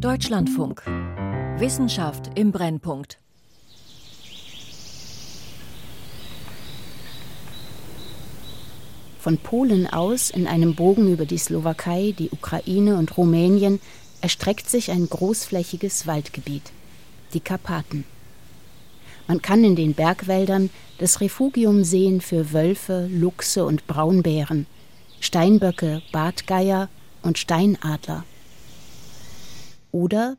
Deutschlandfunk. Wissenschaft im Brennpunkt. Von Polen aus in einem Bogen über die Slowakei, die Ukraine und Rumänien erstreckt sich ein großflächiges Waldgebiet, die Karpaten. Man kann in den Bergwäldern das Refugium sehen für Wölfe, Luchse und Braunbären, Steinböcke, Bartgeier und Steinadler. Oder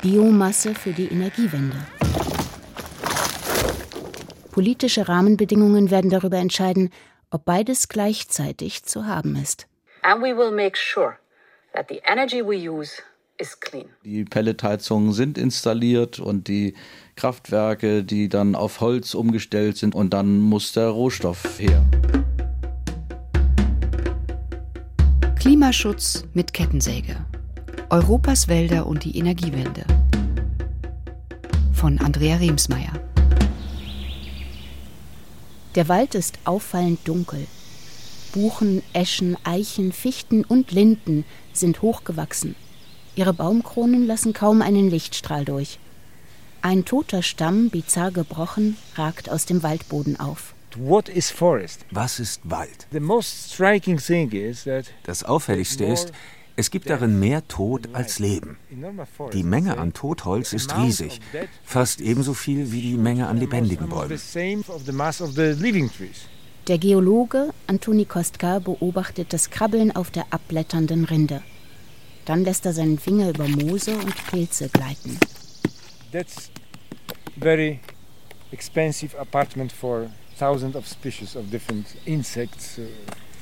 Biomasse für die Energiewende. Politische Rahmenbedingungen werden darüber entscheiden, ob beides gleichzeitig zu haben ist. And we will make sure that the energy we use die Pelletheizungen sind installiert und die Kraftwerke, die dann auf Holz umgestellt sind und dann muss der Rohstoff her. Klimaschutz mit Kettensäge. Europas Wälder und die Energiewende. Von Andrea Riemsmeier. Der Wald ist auffallend dunkel. Buchen, Eschen, Eichen, Fichten und Linden sind hochgewachsen. Ihre Baumkronen lassen kaum einen Lichtstrahl durch. Ein toter Stamm, bizarr gebrochen, ragt aus dem Waldboden auf. Was ist Wald? Das Auffälligste ist, es gibt darin mehr Tod als Leben. Die Menge an Totholz ist riesig, fast ebenso viel wie die Menge an lebendigen Bäumen. Der Geologe Antoni Kostka beobachtet das Krabbeln auf der abblätternden Rinde. Dann lässt er seinen Finger über Moose und Pilze gleiten. That's very expensive apartment for thousands of species of different insects, uh,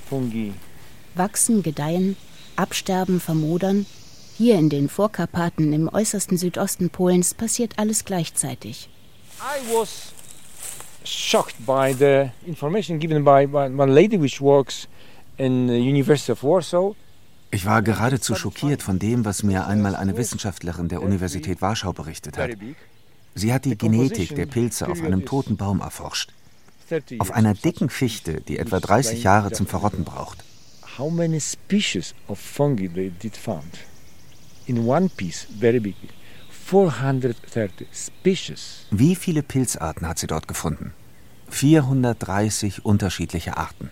fungi. Wachsen, gedeihen, Absterben, Vermodern. Hier in den Vorkarpaten im äußersten Südosten Polens passiert alles gleichzeitig. I was shocked by the information given by one lady which works in the University of Warsaw. Ich war geradezu schockiert von dem, was mir einmal eine Wissenschaftlerin der Universität Warschau berichtet hat. Sie hat die Genetik der Pilze auf einem toten Baum erforscht. Auf einer dicken Fichte, die etwa 30 Jahre zum Verrotten braucht how many species of fungi they did found. In one piece, very big, 430 species. Wie viele Pilzarten hat sie dort gefunden? 430 unterschiedliche Arten.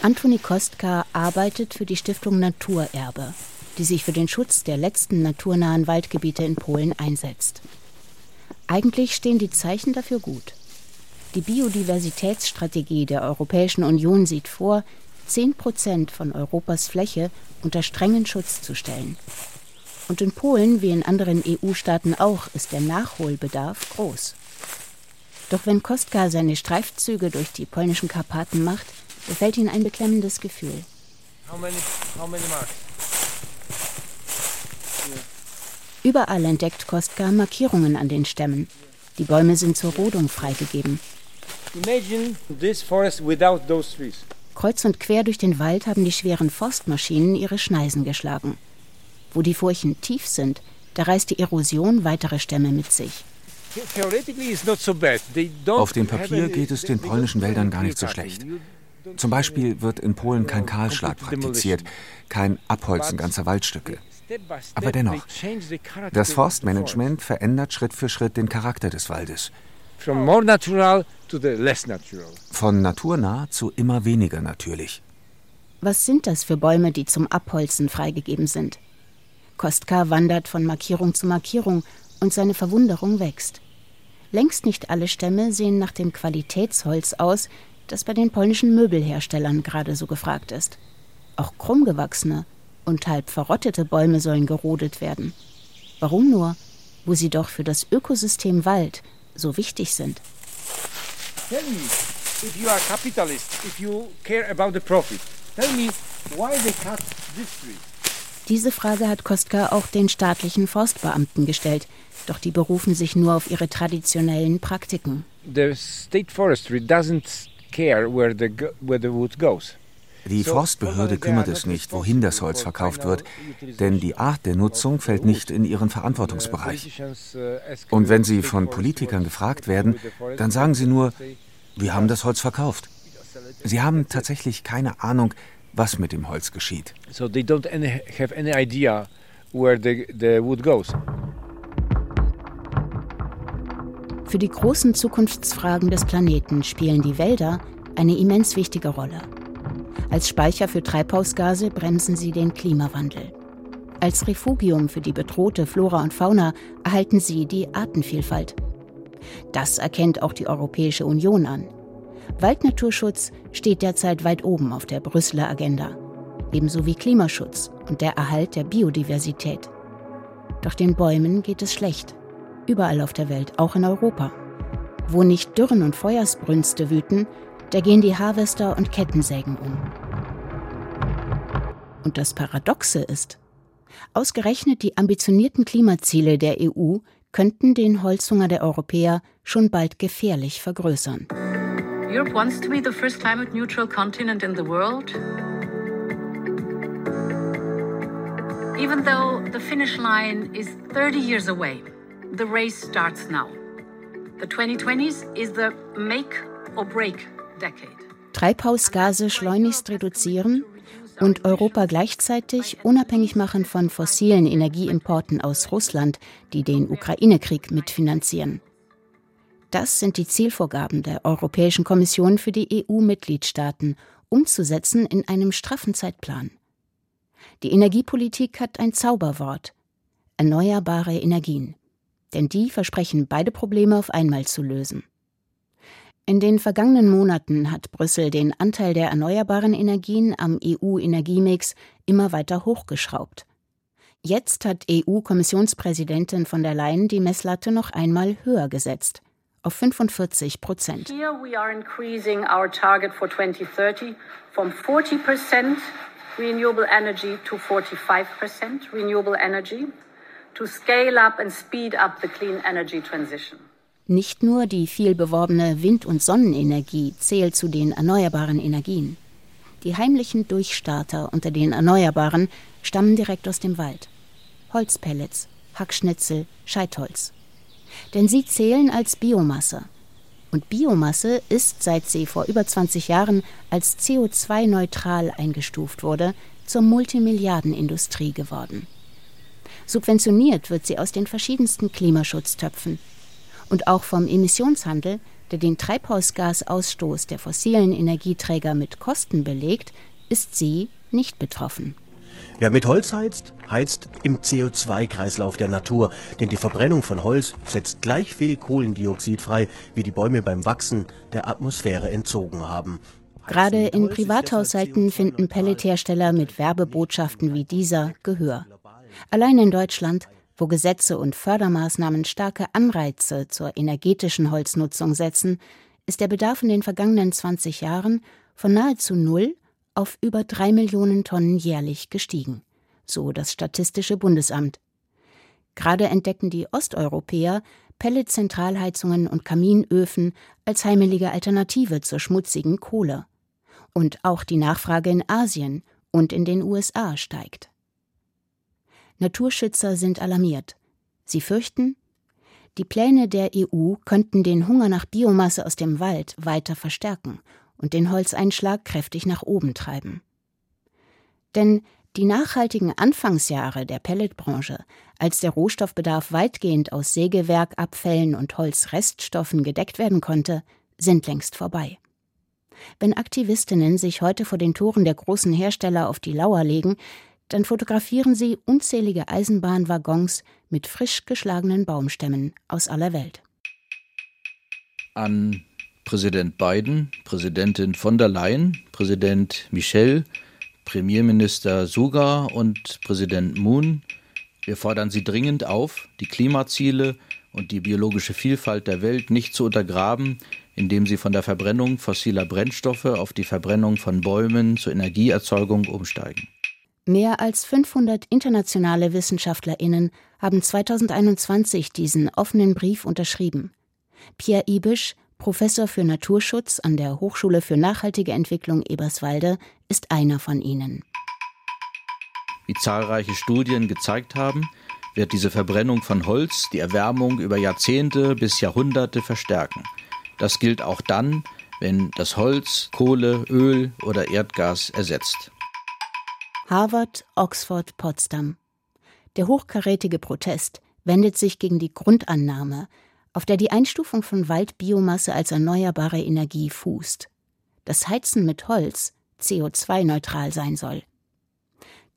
Antoni Kostka arbeitet für die Stiftung Naturerbe, die sich für den Schutz der letzten naturnahen Waldgebiete in Polen einsetzt. Eigentlich stehen die Zeichen dafür gut. Die Biodiversitätsstrategie der Europäischen Union sieht vor, 10 Prozent von Europas Fläche unter strengen Schutz zu stellen. Und in Polen wie in anderen EU-Staaten auch ist der Nachholbedarf groß. Doch wenn Kostka seine Streifzüge durch die polnischen Karpaten macht, befällt ihn ein beklemmendes Gefühl. How many, how many Überall entdeckt Kostka Markierungen an den Stämmen. Die Bäume sind zur Rodung freigegeben. Kreuz und quer durch den Wald haben die schweren Forstmaschinen ihre Schneisen geschlagen. Wo die Furchen tief sind, da reißt die Erosion weitere Stämme mit sich. Auf dem Papier geht es den polnischen Wäldern gar nicht so schlecht. Zum Beispiel wird in Polen kein Kahlschlag praktiziert, kein Abholzen ganzer Waldstücke. Aber dennoch, das Forstmanagement verändert Schritt für Schritt den Charakter des Waldes. Von naturnah zu immer weniger natürlich. Was sind das für Bäume, die zum Abholzen freigegeben sind? Kostka wandert von Markierung zu Markierung und seine Verwunderung wächst. Längst nicht alle Stämme sehen nach dem Qualitätsholz aus, das bei den polnischen Möbelherstellern gerade so gefragt ist. Auch krummgewachsene und halb verrottete Bäume sollen gerodet werden. Warum nur, wo sie doch für das Ökosystem Wald so wichtig sind. Tell me, if you are capitalist, if you care about the profit, tell me why they cut this tree. Diese Frage hat Kostka auch den staatlichen Forstbeamten gestellt, doch die berufen sich nur auf ihre traditionellen Praktiken. The state forestry doesn't care where the, where the wood goes. Die Forstbehörde kümmert es nicht, wohin das Holz verkauft wird, denn die Art der Nutzung fällt nicht in ihren Verantwortungsbereich. Und wenn sie von Politikern gefragt werden, dann sagen sie nur, wir haben das Holz verkauft. Sie haben tatsächlich keine Ahnung, was mit dem Holz geschieht. So they don't have any idea where the, the wood goes. Für die großen Zukunftsfragen des Planeten spielen die Wälder eine immens wichtige Rolle. Als Speicher für Treibhausgase bremsen sie den Klimawandel. Als Refugium für die bedrohte Flora und Fauna erhalten sie die Artenvielfalt. Das erkennt auch die Europäische Union an. Waldnaturschutz steht derzeit weit oben auf der Brüsseler Agenda, ebenso wie Klimaschutz und der Erhalt der Biodiversität. Doch den Bäumen geht es schlecht, überall auf der Welt, auch in Europa. Wo nicht Dürren und Feuersbrünste wüten, da gehen die Harvester und Kettensägen um. Und das Paradoxe ist, ausgerechnet die ambitionierten Klimaziele der EU könnten den Holzhunger der Europäer schon bald gefährlich vergrößern. Europe wants to be the first climate neutral continent in the world. Even though the finish line is 30 years away, the race starts now. The 2020s is the make or break. Treibhausgase schleunigst reduzieren und Europa gleichzeitig unabhängig machen von fossilen Energieimporten aus Russland, die den Ukraine-Krieg mitfinanzieren. Das sind die Zielvorgaben der Europäischen Kommission für die EU-Mitgliedstaaten, umzusetzen in einem straffen Zeitplan. Die Energiepolitik hat ein Zauberwort erneuerbare Energien, denn die versprechen beide Probleme auf einmal zu lösen. In den vergangenen Monaten hat Brüssel den Anteil der erneuerbaren Energien am EU-Energiemix immer weiter hochgeschraubt. Jetzt hat EU-Kommissionspräsidentin von der Leyen die Messlatte noch einmal höher gesetzt auf 45 Prozent. Here we are increasing our target for 2030 from 40 percent renewable energy to 45 percent renewable energy to scale up and speed up the clean energy transition. Nicht nur die viel beworbene Wind- und Sonnenenergie zählt zu den erneuerbaren Energien. Die heimlichen Durchstarter unter den Erneuerbaren stammen direkt aus dem Wald. Holzpellets, Hackschnitzel, Scheitholz denn sie zählen als Biomasse. Und Biomasse ist, seit sie vor über 20 Jahren als CO2-neutral eingestuft wurde, zur Multimilliardenindustrie geworden. Subventioniert wird sie aus den verschiedensten Klimaschutztöpfen. Und auch vom Emissionshandel, der den Treibhausgasausstoß der fossilen Energieträger mit Kosten belegt, ist sie nicht betroffen. Wer mit Holz heizt, heizt im CO2-Kreislauf der Natur, denn die Verbrennung von Holz setzt gleich viel Kohlendioxid frei, wie die Bäume beim Wachsen der Atmosphäre entzogen haben. Gerade in Privathaushalten finden Pellethersteller mit Werbebotschaften wie dieser Gehör. Allein in Deutschland, wo Gesetze und Fördermaßnahmen starke Anreize zur energetischen Holznutzung setzen, ist der Bedarf in den vergangenen 20 Jahren von nahezu null auf über drei Millionen Tonnen jährlich gestiegen, so das Statistische Bundesamt. Gerade entdecken die Osteuropäer Pelletzentralheizungen und Kaminöfen als heimelige Alternative zur schmutzigen Kohle. Und auch die Nachfrage in Asien und in den USA steigt. Naturschützer sind alarmiert. Sie fürchten, die Pläne der EU könnten den Hunger nach Biomasse aus dem Wald weiter verstärken und den Holzeinschlag kräftig nach oben treiben. Denn die nachhaltigen Anfangsjahre der Pelletbranche, als der Rohstoffbedarf weitgehend aus Sägewerkabfällen und Holzreststoffen gedeckt werden konnte, sind längst vorbei. Wenn Aktivistinnen sich heute vor den Toren der großen Hersteller auf die Lauer legen, dann fotografieren sie unzählige Eisenbahnwaggons mit frisch geschlagenen Baumstämmen aus aller Welt. An Präsident Biden, Präsidentin von der Leyen, Präsident Michel, Premierminister Suga und Präsident Moon. Wir fordern Sie dringend auf, die Klimaziele und die biologische Vielfalt der Welt nicht zu untergraben, indem sie von der Verbrennung fossiler Brennstoffe auf die Verbrennung von Bäumen zur Energieerzeugung umsteigen. Mehr als 500 internationale Wissenschaftlerinnen haben 2021 diesen offenen Brief unterschrieben. Pierre Ibisch, Professor für Naturschutz an der Hochschule für nachhaltige Entwicklung Eberswalde, ist einer von ihnen. Wie zahlreiche Studien gezeigt haben, wird diese Verbrennung von Holz die Erwärmung über Jahrzehnte bis Jahrhunderte verstärken. Das gilt auch dann, wenn das Holz Kohle, Öl oder Erdgas ersetzt. Harvard, Oxford, Potsdam. Der hochkarätige Protest wendet sich gegen die Grundannahme, auf der die Einstufung von Waldbiomasse als erneuerbare Energie fußt. Das Heizen mit Holz CO2-neutral sein soll.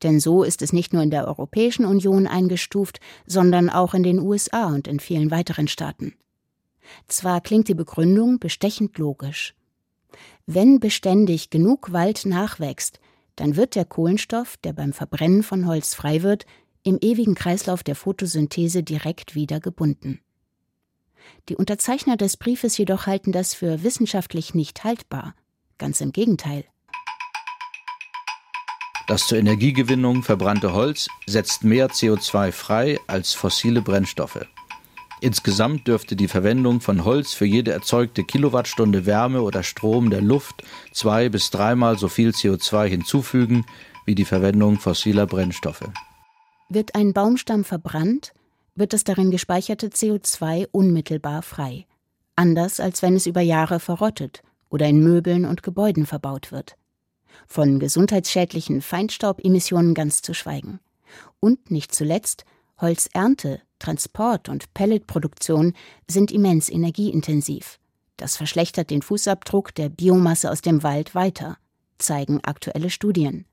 Denn so ist es nicht nur in der Europäischen Union eingestuft, sondern auch in den USA und in vielen weiteren Staaten. Zwar klingt die Begründung bestechend logisch. Wenn beständig genug Wald nachwächst, dann wird der Kohlenstoff, der beim Verbrennen von Holz frei wird, im ewigen Kreislauf der Photosynthese direkt wieder gebunden. Die Unterzeichner des Briefes jedoch halten das für wissenschaftlich nicht haltbar. Ganz im Gegenteil. Das zur Energiegewinnung verbrannte Holz setzt mehr CO2 frei als fossile Brennstoffe. Insgesamt dürfte die Verwendung von Holz für jede erzeugte Kilowattstunde Wärme oder Strom der Luft zwei bis dreimal so viel CO2 hinzufügen wie die Verwendung fossiler Brennstoffe. Wird ein Baumstamm verbrannt, wird das darin gespeicherte CO2 unmittelbar frei. Anders als wenn es über Jahre verrottet oder in Möbeln und Gebäuden verbaut wird. Von gesundheitsschädlichen Feinstaubemissionen ganz zu schweigen. Und nicht zuletzt, Holzernte, Transport und Pelletproduktion sind immens energieintensiv. Das verschlechtert den Fußabdruck der Biomasse aus dem Wald weiter, zeigen aktuelle Studien.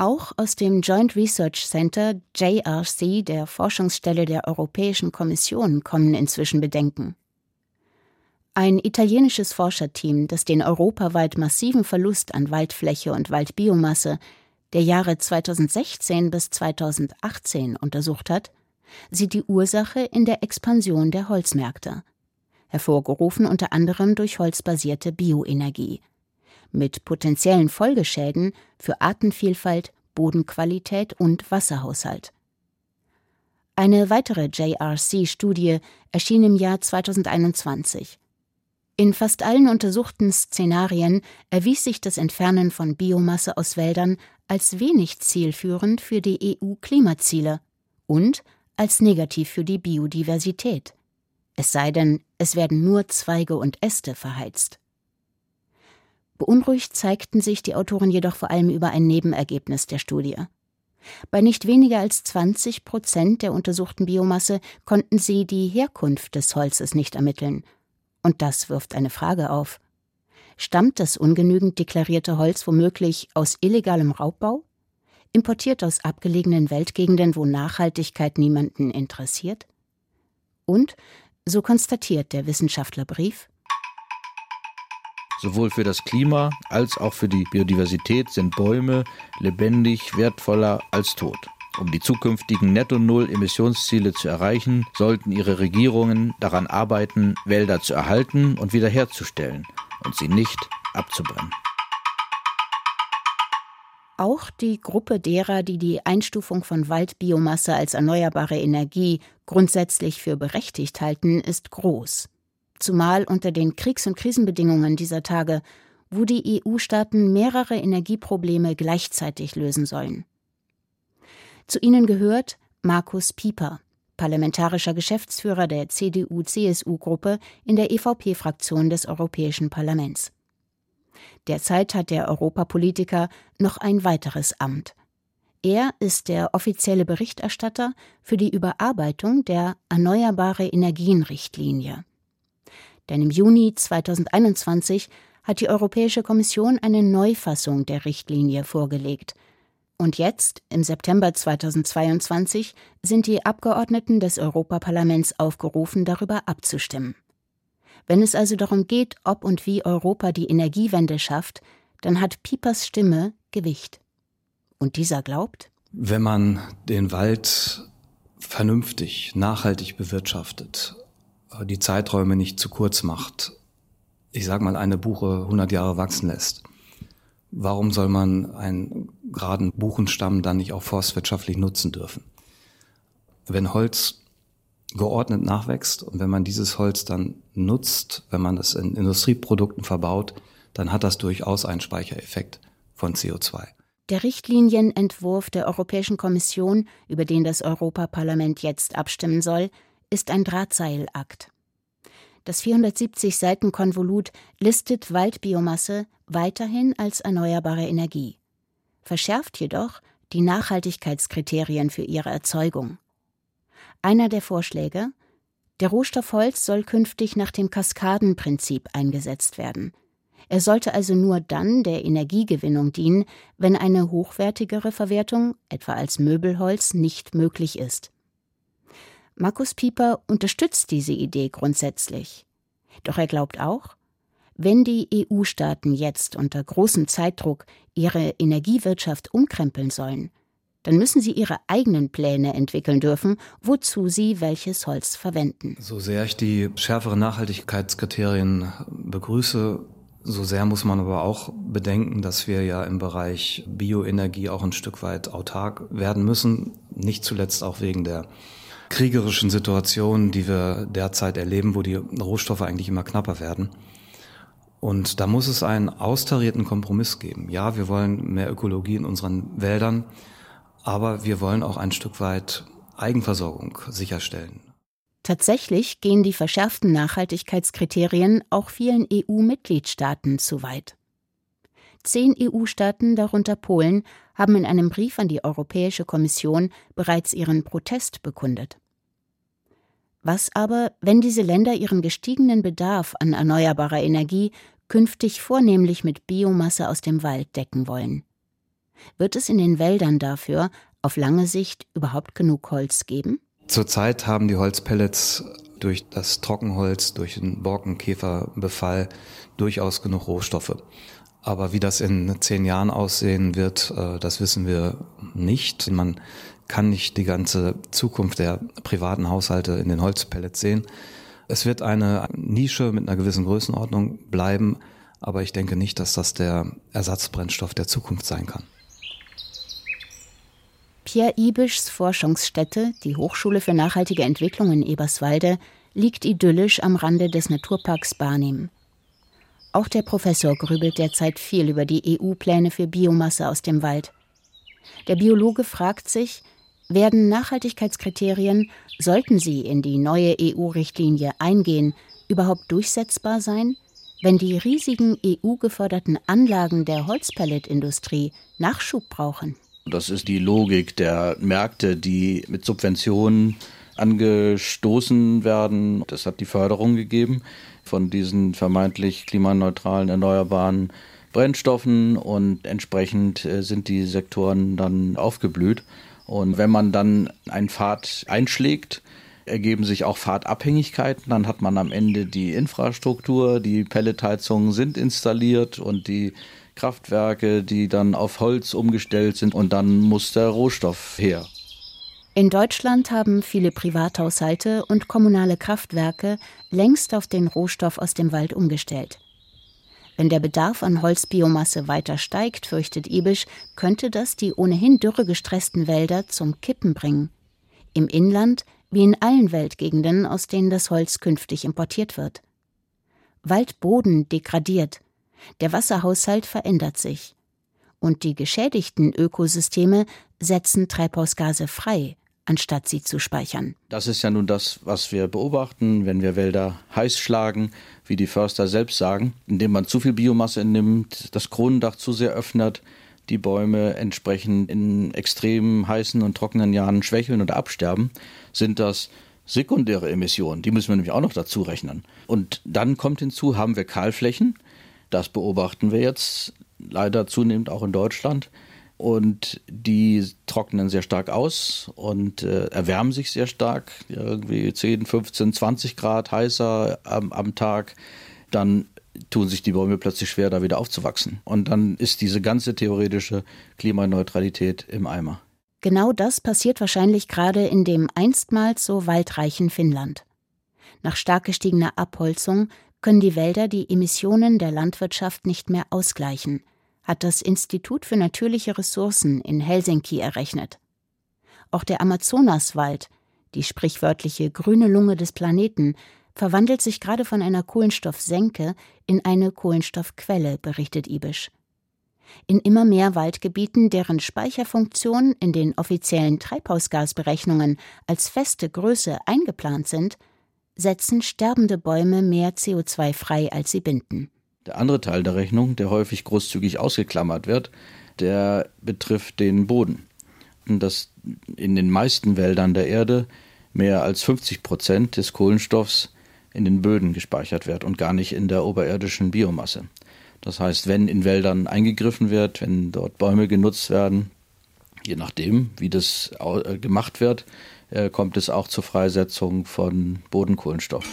Auch aus dem Joint Research Center JRC der Forschungsstelle der Europäischen Kommission kommen inzwischen Bedenken. Ein italienisches Forscherteam, das den europaweit massiven Verlust an Waldfläche und Waldbiomasse der Jahre 2016 bis 2018 untersucht hat, sieht die Ursache in der Expansion der Holzmärkte, hervorgerufen unter anderem durch holzbasierte Bioenergie mit potenziellen Folgeschäden für Artenvielfalt, Bodenqualität und Wasserhaushalt. Eine weitere JRC-Studie erschien im Jahr 2021. In fast allen untersuchten Szenarien erwies sich das Entfernen von Biomasse aus Wäldern als wenig zielführend für die EU-Klimaziele und als negativ für die Biodiversität. Es sei denn, es werden nur Zweige und Äste verheizt. Beunruhigt zeigten sich die Autoren jedoch vor allem über ein Nebenergebnis der Studie. Bei nicht weniger als 20 Prozent der untersuchten Biomasse konnten sie die Herkunft des Holzes nicht ermitteln. Und das wirft eine Frage auf. Stammt das ungenügend deklarierte Holz womöglich aus illegalem Raubbau? Importiert aus abgelegenen Weltgegenden, wo Nachhaltigkeit niemanden interessiert? Und, so konstatiert der Wissenschaftlerbrief, Sowohl für das Klima als auch für die Biodiversität sind Bäume lebendig wertvoller als tot. Um die zukünftigen Netto-Null-Emissionsziele zu erreichen, sollten ihre Regierungen daran arbeiten, Wälder zu erhalten und wiederherzustellen und sie nicht abzubrennen. Auch die Gruppe derer, die die Einstufung von Waldbiomasse als erneuerbare Energie grundsätzlich für berechtigt halten, ist groß zumal unter den Kriegs- und Krisenbedingungen dieser Tage, wo die EU-Staaten mehrere Energieprobleme gleichzeitig lösen sollen. Zu ihnen gehört Markus Pieper, parlamentarischer Geschäftsführer der CDU-CSU-Gruppe in der EVP-Fraktion des Europäischen Parlaments. Derzeit hat der Europapolitiker noch ein weiteres Amt. Er ist der offizielle Berichterstatter für die Überarbeitung der Erneuerbare Energien-Richtlinie. Denn im Juni 2021 hat die Europäische Kommission eine Neufassung der Richtlinie vorgelegt. Und jetzt, im September 2022, sind die Abgeordneten des Europaparlaments aufgerufen, darüber abzustimmen. Wenn es also darum geht, ob und wie Europa die Energiewende schafft, dann hat Piepers Stimme Gewicht. Und dieser glaubt, wenn man den Wald vernünftig, nachhaltig bewirtschaftet die Zeiträume nicht zu kurz macht, ich sage mal, eine Buche 100 Jahre wachsen lässt, warum soll man einen geraden Buchenstamm dann nicht auch forstwirtschaftlich nutzen dürfen? Wenn Holz geordnet nachwächst und wenn man dieses Holz dann nutzt, wenn man es in Industrieprodukten verbaut, dann hat das durchaus einen Speichereffekt von CO2. Der Richtlinienentwurf der Europäischen Kommission, über den das Europaparlament jetzt abstimmen soll, ist ein Drahtseilakt. Das 470 Seiten Konvolut listet Waldbiomasse weiterhin als erneuerbare Energie. Verschärft jedoch die Nachhaltigkeitskriterien für ihre Erzeugung. Einer der Vorschläge der Rohstoff Holz soll künftig nach dem Kaskadenprinzip eingesetzt werden. Er sollte also nur dann der Energiegewinnung dienen, wenn eine hochwertigere Verwertung, etwa als Möbelholz, nicht möglich ist. Markus Pieper unterstützt diese Idee grundsätzlich. Doch er glaubt auch, wenn die EU-Staaten jetzt unter großem Zeitdruck ihre Energiewirtschaft umkrempeln sollen, dann müssen sie ihre eigenen Pläne entwickeln dürfen, wozu sie welches Holz verwenden. So sehr ich die schärferen Nachhaltigkeitskriterien begrüße, so sehr muss man aber auch bedenken, dass wir ja im Bereich Bioenergie auch ein Stück weit autark werden müssen, nicht zuletzt auch wegen der kriegerischen Situation, die wir derzeit erleben, wo die Rohstoffe eigentlich immer knapper werden. Und da muss es einen austarierten Kompromiss geben. Ja, wir wollen mehr Ökologie in unseren Wäldern, aber wir wollen auch ein Stück weit Eigenversorgung sicherstellen. Tatsächlich gehen die verschärften Nachhaltigkeitskriterien auch vielen EU-Mitgliedstaaten zu weit. Zehn EU-Staaten, darunter Polen, haben in einem Brief an die Europäische Kommission bereits ihren Protest bekundet. Was aber, wenn diese Länder ihren gestiegenen Bedarf an erneuerbarer Energie künftig vornehmlich mit Biomasse aus dem Wald decken wollen? Wird es in den Wäldern dafür auf lange Sicht überhaupt genug Holz geben? Zurzeit haben die Holzpellets durch das Trockenholz, durch den Borkenkäferbefall durchaus genug Rohstoffe. Aber wie das in zehn Jahren aussehen wird, äh, das wissen wir nicht. Man kann nicht die ganze Zukunft der privaten Haushalte in den Holzpellets sehen. Es wird eine Nische mit einer gewissen Größenordnung bleiben, aber ich denke nicht, dass das der Ersatzbrennstoff der Zukunft sein kann. Pierre Ibischs Forschungsstätte, die Hochschule für nachhaltige Entwicklung in Eberswalde, liegt idyllisch am Rande des Naturparks Barnim. Auch der Professor grübelt derzeit viel über die EU-Pläne für Biomasse aus dem Wald. Der Biologe fragt sich, werden Nachhaltigkeitskriterien, sollten sie in die neue EU-Richtlinie eingehen, überhaupt durchsetzbar sein, wenn die riesigen EU-geförderten Anlagen der Holzpelletindustrie Nachschub brauchen? Das ist die Logik der Märkte, die mit Subventionen angestoßen werden. Das hat die Förderung gegeben von diesen vermeintlich klimaneutralen erneuerbaren Brennstoffen und entsprechend äh, sind die Sektoren dann aufgeblüht. Und wenn man dann einen Pfad einschlägt, ergeben sich auch Fahrtabhängigkeiten. Dann hat man am Ende die Infrastruktur, die Pelletheizungen sind installiert und die Kraftwerke, die dann auf Holz umgestellt sind und dann muss der Rohstoff her. In Deutschland haben viele Privathaushalte und kommunale Kraftwerke längst auf den Rohstoff aus dem Wald umgestellt. Wenn der Bedarf an Holzbiomasse weiter steigt, fürchtet Ibisch, könnte das die ohnehin dürregestressten Wälder zum Kippen bringen. Im Inland wie in allen Weltgegenden, aus denen das Holz künftig importiert wird. Waldboden degradiert, der Wasserhaushalt verändert sich. Und die geschädigten Ökosysteme setzen Treibhausgase frei, anstatt sie zu speichern. Das ist ja nun das, was wir beobachten, wenn wir Wälder heiß schlagen, wie die Förster selbst sagen, indem man zu viel Biomasse nimmt, das Kronendach zu sehr öffnet, die Bäume entsprechend in extrem heißen und trockenen Jahren schwächeln oder absterben, sind das sekundäre Emissionen. Die müssen wir nämlich auch noch dazu rechnen. Und dann kommt hinzu, haben wir Kahlflächen, das beobachten wir jetzt leider zunehmend auch in Deutschland. Und die trocknen sehr stark aus und äh, erwärmen sich sehr stark, irgendwie 10, 15, 20 Grad heißer am, am Tag. Dann tun sich die Bäume plötzlich schwer, da wieder aufzuwachsen. Und dann ist diese ganze theoretische Klimaneutralität im Eimer. Genau das passiert wahrscheinlich gerade in dem einstmals so waldreichen Finnland. Nach stark gestiegener Abholzung können die Wälder die Emissionen der Landwirtschaft nicht mehr ausgleichen, hat das Institut für natürliche Ressourcen in Helsinki errechnet. Auch der Amazonaswald, die sprichwörtliche grüne Lunge des Planeten, verwandelt sich gerade von einer Kohlenstoffsenke in eine Kohlenstoffquelle, berichtet Ibisch. In immer mehr Waldgebieten, deren Speicherfunktion in den offiziellen Treibhausgasberechnungen als feste Größe eingeplant sind, setzen sterbende Bäume mehr CO2 frei, als sie binden. Der andere Teil der Rechnung, der häufig großzügig ausgeklammert wird, der betrifft den Boden. Und dass in den meisten Wäldern der Erde mehr als 50 Prozent des Kohlenstoffs in den Böden gespeichert wird und gar nicht in der oberirdischen Biomasse. Das heißt, wenn in Wäldern eingegriffen wird, wenn dort Bäume genutzt werden, je nachdem, wie das äh, gemacht wird, äh, kommt es auch zur Freisetzung von Bodenkohlenstoff.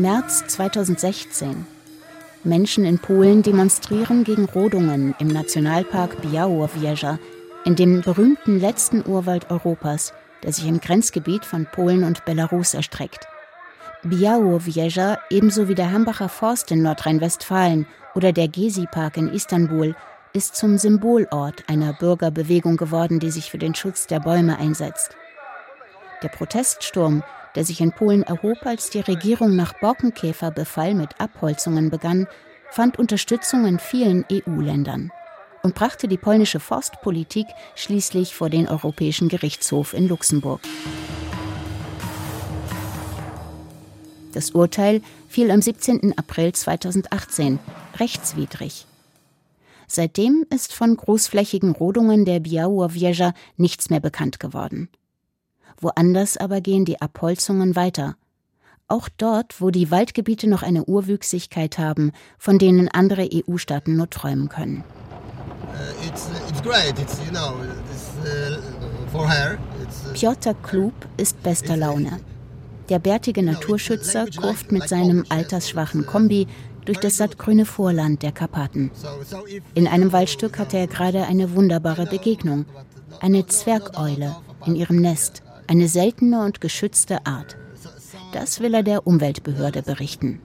März 2016. Menschen in Polen demonstrieren gegen Rodungen im Nationalpark Białowieża, in dem berühmten letzten Urwald Europas, der sich im Grenzgebiet von Polen und Belarus erstreckt. Białowieża, ebenso wie der Hambacher Forst in Nordrhein-Westfalen oder der Gezi-Park in Istanbul, ist zum Symbolort einer Bürgerbewegung geworden, die sich für den Schutz der Bäume einsetzt. Der Proteststurm, der sich in Polen erhob, als die Regierung nach Borkenkäferbefall mit Abholzungen begann, fand Unterstützung in vielen EU-Ländern und brachte die polnische Forstpolitik schließlich vor den Europäischen Gerichtshof in Luxemburg. Das Urteil fiel am 17. April 2018, rechtswidrig. Seitdem ist von großflächigen Rodungen der Białowieża nichts mehr bekannt geworden. Woanders aber gehen die Abholzungen weiter. Auch dort, wo die Waldgebiete noch eine Urwüchsigkeit haben, von denen andere EU-Staaten nur träumen können. Piotr Klub ist bester Laune. Der bärtige Naturschützer kurft mit seinem altersschwachen Kombi durch das sattgrüne Vorland der Karpaten. In einem Waldstück hatte er gerade eine wunderbare Begegnung. Eine Zwergeule in ihrem Nest eine seltene und geschützte Art. Das will er der Umweltbehörde berichten.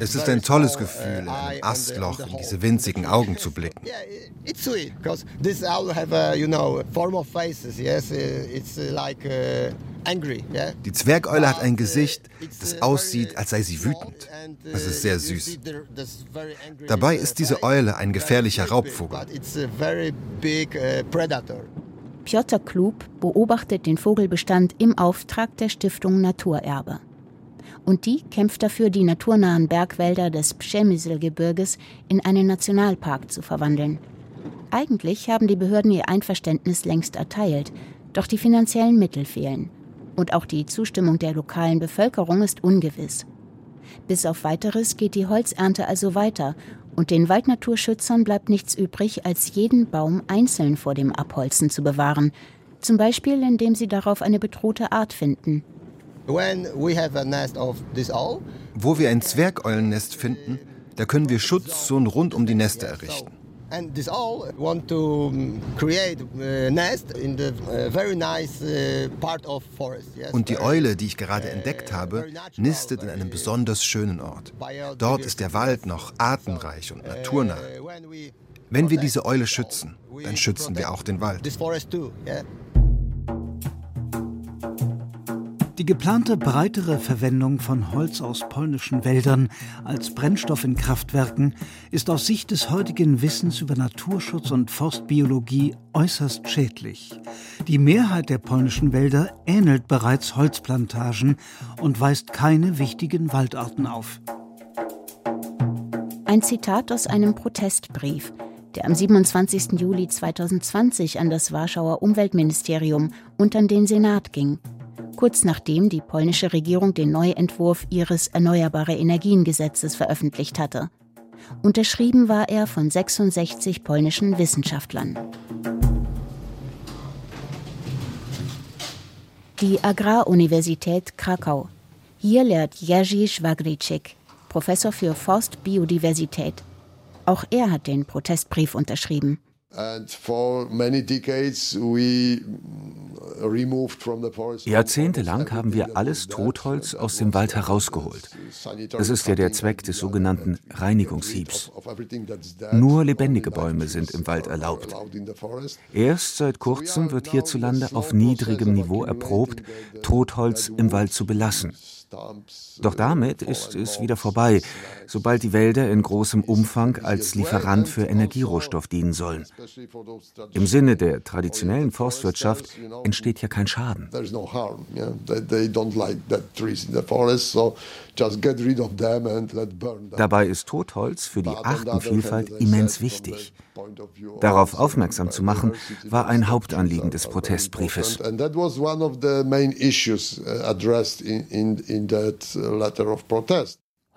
Es ist ein tolles Gefühl, in ein Astloch in diese winzigen Augen zu blicken. Die Zwergeule hat ein Gesicht, das aussieht, als sei sie wütend. Das ist sehr süß. Dabei ist diese Eule ein gefährlicher Raubvogel. Piotr Klub beobachtet den Vogelbestand im Auftrag der Stiftung Naturerbe. Und die kämpft dafür, die naturnahen Bergwälder des Przemysl-Gebirges in einen Nationalpark zu verwandeln. Eigentlich haben die Behörden ihr Einverständnis längst erteilt, doch die finanziellen Mittel fehlen. Und auch die Zustimmung der lokalen Bevölkerung ist ungewiss. Bis auf weiteres geht die Holzernte also weiter und den Waldnaturschützern bleibt nichts übrig, als jeden Baum einzeln vor dem Abholzen zu bewahren, zum Beispiel indem sie darauf eine bedrohte Art finden. Wo wir ein Zwergeulennest finden, da können wir Schutzzonen rund um die Nester errichten. And this all want to create a nest in the very nice part of forest. Und die Eule, die ich gerade entdeckt habe, nistet in einem besonders schönen Ort. Dort ist der Wald noch artenreich und naturnah. Wenn wir diese Eule schützen, dann schützen wir auch den Wald. Die geplante breitere Verwendung von Holz aus polnischen Wäldern als Brennstoff in Kraftwerken ist aus Sicht des heutigen Wissens über Naturschutz und Forstbiologie äußerst schädlich. Die Mehrheit der polnischen Wälder ähnelt bereits Holzplantagen und weist keine wichtigen Waldarten auf. Ein Zitat aus einem Protestbrief, der am 27. Juli 2020 an das Warschauer Umweltministerium und an den Senat ging kurz nachdem die polnische Regierung den Neuentwurf ihres Erneuerbare Energien Gesetzes veröffentlicht hatte. Unterschrieben war er von 66 polnischen Wissenschaftlern. Die Agraruniversität Krakau. Hier lehrt Jerzy Schwagritschik, Professor für Forstbiodiversität. Auch er hat den Protestbrief unterschrieben. Jahrzehntelang haben wir alles Totholz aus dem Wald herausgeholt. Das ist ja der Zweck des sogenannten Reinigungshiebs. Nur lebendige Bäume sind im Wald erlaubt. Erst seit kurzem wird hierzulande auf niedrigem Niveau erprobt, Totholz im Wald zu belassen. Doch damit ist es wieder vorbei, sobald die Wälder in großem Umfang als Lieferant für Energierohstoff dienen sollen. Im Sinne der traditionellen Forstwirtschaft entsteht hier kein Schaden. Dabei ist Totholz für die Artenvielfalt immens wichtig. Darauf aufmerksam zu machen, war ein Hauptanliegen des Protestbriefes. Uh, uh,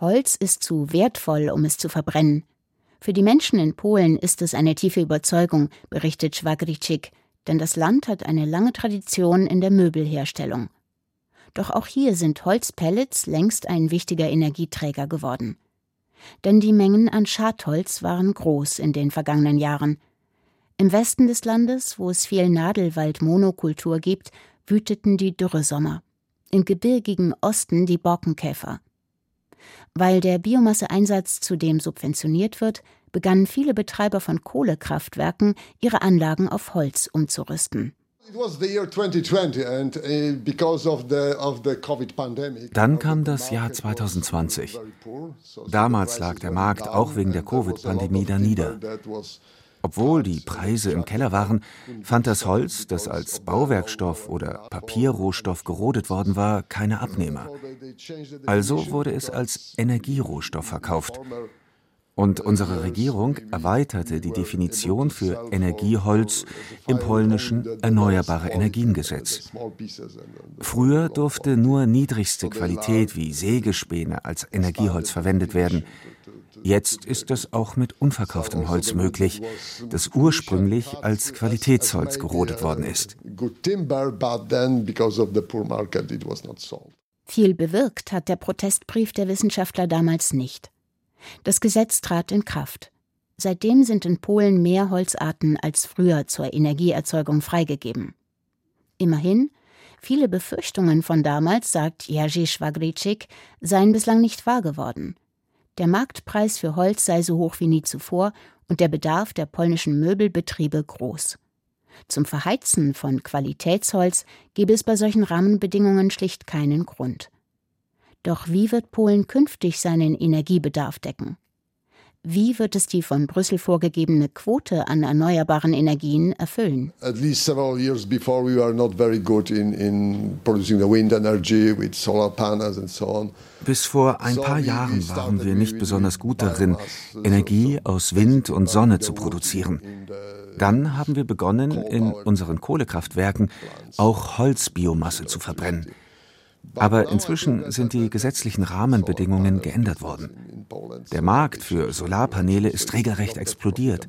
Holz ist zu wertvoll, um es zu verbrennen. Für die Menschen in Polen ist es eine tiefe Überzeugung, berichtet Schwagritschik, denn das Land hat eine lange Tradition in der Möbelherstellung. Doch auch hier sind Holzpellets längst ein wichtiger Energieträger geworden. Denn die Mengen an Schadholz waren groß in den vergangenen Jahren. Im Westen des Landes, wo es viel Nadelwald-Monokultur gibt, wüteten die Dürresommer. Im gebirgigen Osten die Borkenkäfer. Weil der Biomasseeinsatz zudem subventioniert wird, begannen viele Betreiber von Kohlekraftwerken, ihre Anlagen auf Holz umzurüsten. Dann kam das Jahr 2020. Damals lag der Markt auch wegen der Covid-Pandemie da nieder. Obwohl die Preise im Keller waren, fand das Holz, das als Bauwerkstoff oder Papierrohstoff gerodet worden war, keine Abnehmer. Also wurde es als Energierohstoff verkauft. Und unsere Regierung erweiterte die Definition für Energieholz im polnischen Erneuerbare Energiengesetz. Früher durfte nur niedrigste Qualität wie Sägespäne als Energieholz verwendet werden. Jetzt ist das auch mit unverkauftem Holz möglich, das ursprünglich als Qualitätsholz gerodet worden ist. Viel bewirkt hat der Protestbrief der Wissenschaftler damals nicht. Das Gesetz trat in Kraft. Seitdem sind in Polen mehr Holzarten als früher zur Energieerzeugung freigegeben. Immerhin, viele Befürchtungen von damals, sagt Jerzy Schwagritschik, seien bislang nicht wahr geworden. Der Marktpreis für Holz sei so hoch wie nie zuvor und der Bedarf der polnischen Möbelbetriebe groß. Zum Verheizen von Qualitätsholz gebe es bei solchen Rahmenbedingungen schlicht keinen Grund. Doch wie wird Polen künftig seinen Energiebedarf decken? Wie wird es die von Brüssel vorgegebene Quote an erneuerbaren Energien erfüllen? At least several years before we were not very good in, in producing the wind energy with solar panels and so on. Bis vor ein paar Jahren waren wir nicht besonders gut darin, Energie aus Wind und Sonne zu produzieren. Dann haben wir begonnen, in unseren Kohlekraftwerken auch Holzbiomasse zu verbrennen. Aber inzwischen sind die gesetzlichen Rahmenbedingungen geändert worden. Der Markt für Solarpaneele ist regelrecht explodiert.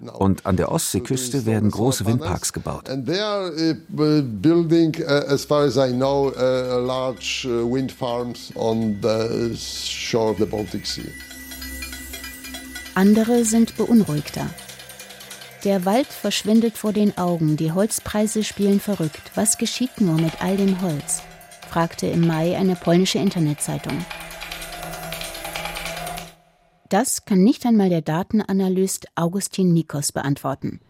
Und an der Ostseeküste werden große Windparks gebaut. Building, as far as I know, large wind farms on the shore of the Baltic Sea. Andere sind beunruhigter. Der Wald verschwindet vor den Augen, die Holzpreise spielen verrückt. Was geschieht nur mit all dem Holz? Fragte im Mai eine polnische Internetzeitung. Das kann nicht einmal der Datenanalyst Augustin Mikos beantworten.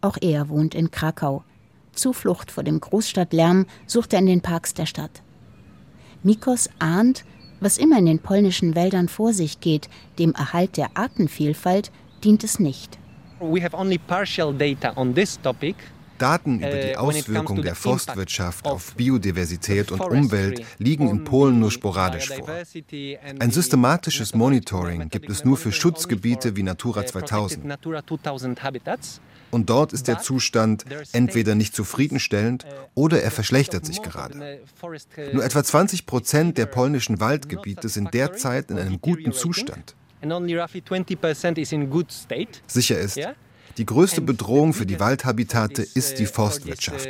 Auch er wohnt in Krakau. Zuflucht vor dem Großstadtlärm sucht er in den Parks der Stadt. Mikos ahnt, was immer in den polnischen Wäldern vor sich geht, dem Erhalt der Artenvielfalt dient es nicht. We have only partial data on this topic, Daten über die äh, Auswirkung der Forstwirtschaft auf Biodiversität und Umwelt liegen in Polen nur sporadisch vor. Ein systematisches Monitoring gibt es nur für Schutzgebiete wie Natura 2000. Und dort ist der Zustand entweder nicht zufriedenstellend oder er verschlechtert sich gerade. Nur etwa 20 Prozent der polnischen Waldgebiete sind derzeit in einem guten Zustand. Sicher ist, die größte Bedrohung für die Waldhabitate ist die Forstwirtschaft.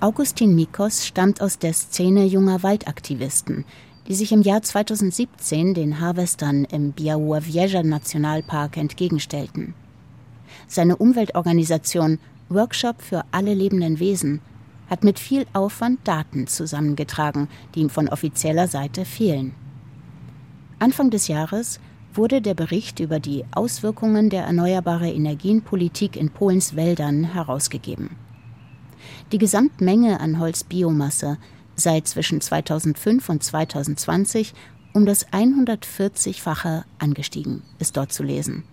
Augustin Mikos stammt aus der Szene junger Waldaktivisten, die sich im Jahr 2017 den Harvestern im Białowieża Nationalpark entgegenstellten. Seine Umweltorganisation Workshop für alle lebenden Wesen hat mit viel Aufwand Daten zusammengetragen, die ihm von offizieller Seite fehlen. Anfang des Jahres wurde der Bericht über die Auswirkungen der erneuerbaren Energienpolitik in Polens Wäldern herausgegeben. Die Gesamtmenge an Holzbiomasse sei zwischen 2005 und 2020 um das 140-fache angestiegen, ist dort zu lesen.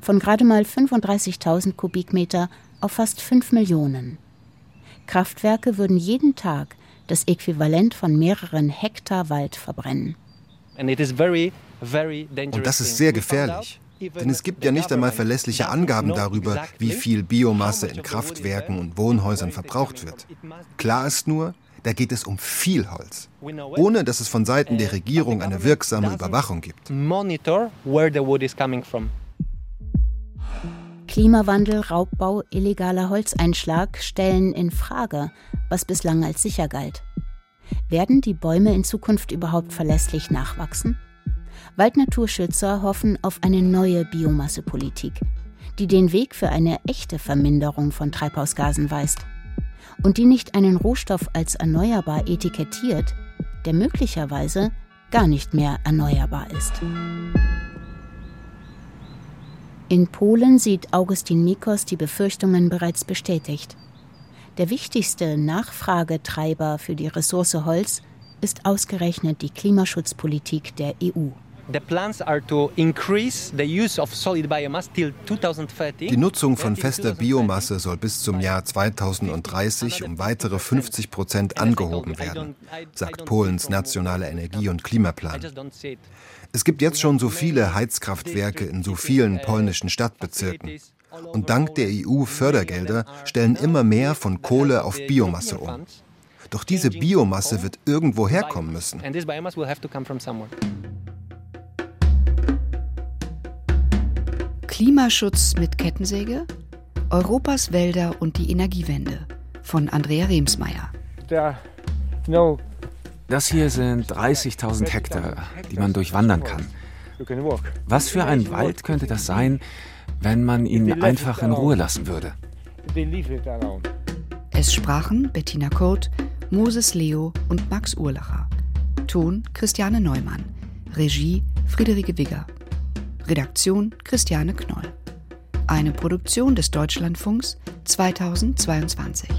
Von gerade mal 35.000 Kubikmeter auf fast 5 Millionen. Kraftwerke würden jeden Tag das Äquivalent von mehreren Hektar Wald verbrennen. Und das ist sehr gefährlich. Denn es gibt ja nicht einmal verlässliche Angaben darüber, wie viel Biomasse in Kraftwerken und Wohnhäusern verbraucht wird. Klar ist nur, da geht es um viel Holz, ohne dass es von Seiten der Regierung eine wirksame Überwachung gibt. Klimawandel, Raubbau, illegaler Holzeinschlag stellen in Frage, was bislang als sicher galt. Werden die Bäume in Zukunft überhaupt verlässlich nachwachsen? Waldnaturschützer hoffen auf eine neue Biomassepolitik, die den Weg für eine echte Verminderung von Treibhausgasen weist und die nicht einen Rohstoff als erneuerbar etikettiert, der möglicherweise gar nicht mehr erneuerbar ist. In Polen sieht Augustin Mikos die Befürchtungen bereits bestätigt. Der wichtigste Nachfragetreiber für die Ressource Holz ist ausgerechnet die Klimaschutzpolitik der EU. Die Nutzung von fester Biomasse soll bis zum Jahr 2030 um weitere 50 Prozent angehoben werden, sagt Polens nationaler Energie- und Klimaplan. Es gibt jetzt schon so viele Heizkraftwerke in so vielen polnischen Stadtbezirken. Und dank der EU-Fördergelder stellen immer mehr von Kohle auf Biomasse um. Doch diese Biomasse wird irgendwo herkommen müssen. Klimaschutz mit Kettensäge? Europas Wälder und die Energiewende von Andrea Remsmeier. Das hier sind 30.000 Hektar, die man durchwandern kann. Was für ein Wald könnte das sein, wenn man ihn einfach in Ruhe lassen würde? Es sprachen Bettina Kurt, Moses Leo und Max Urlacher. Ton Christiane Neumann. Regie Friederike Wigger. Redaktion Christiane Knoll. Eine Produktion des Deutschlandfunks 2022.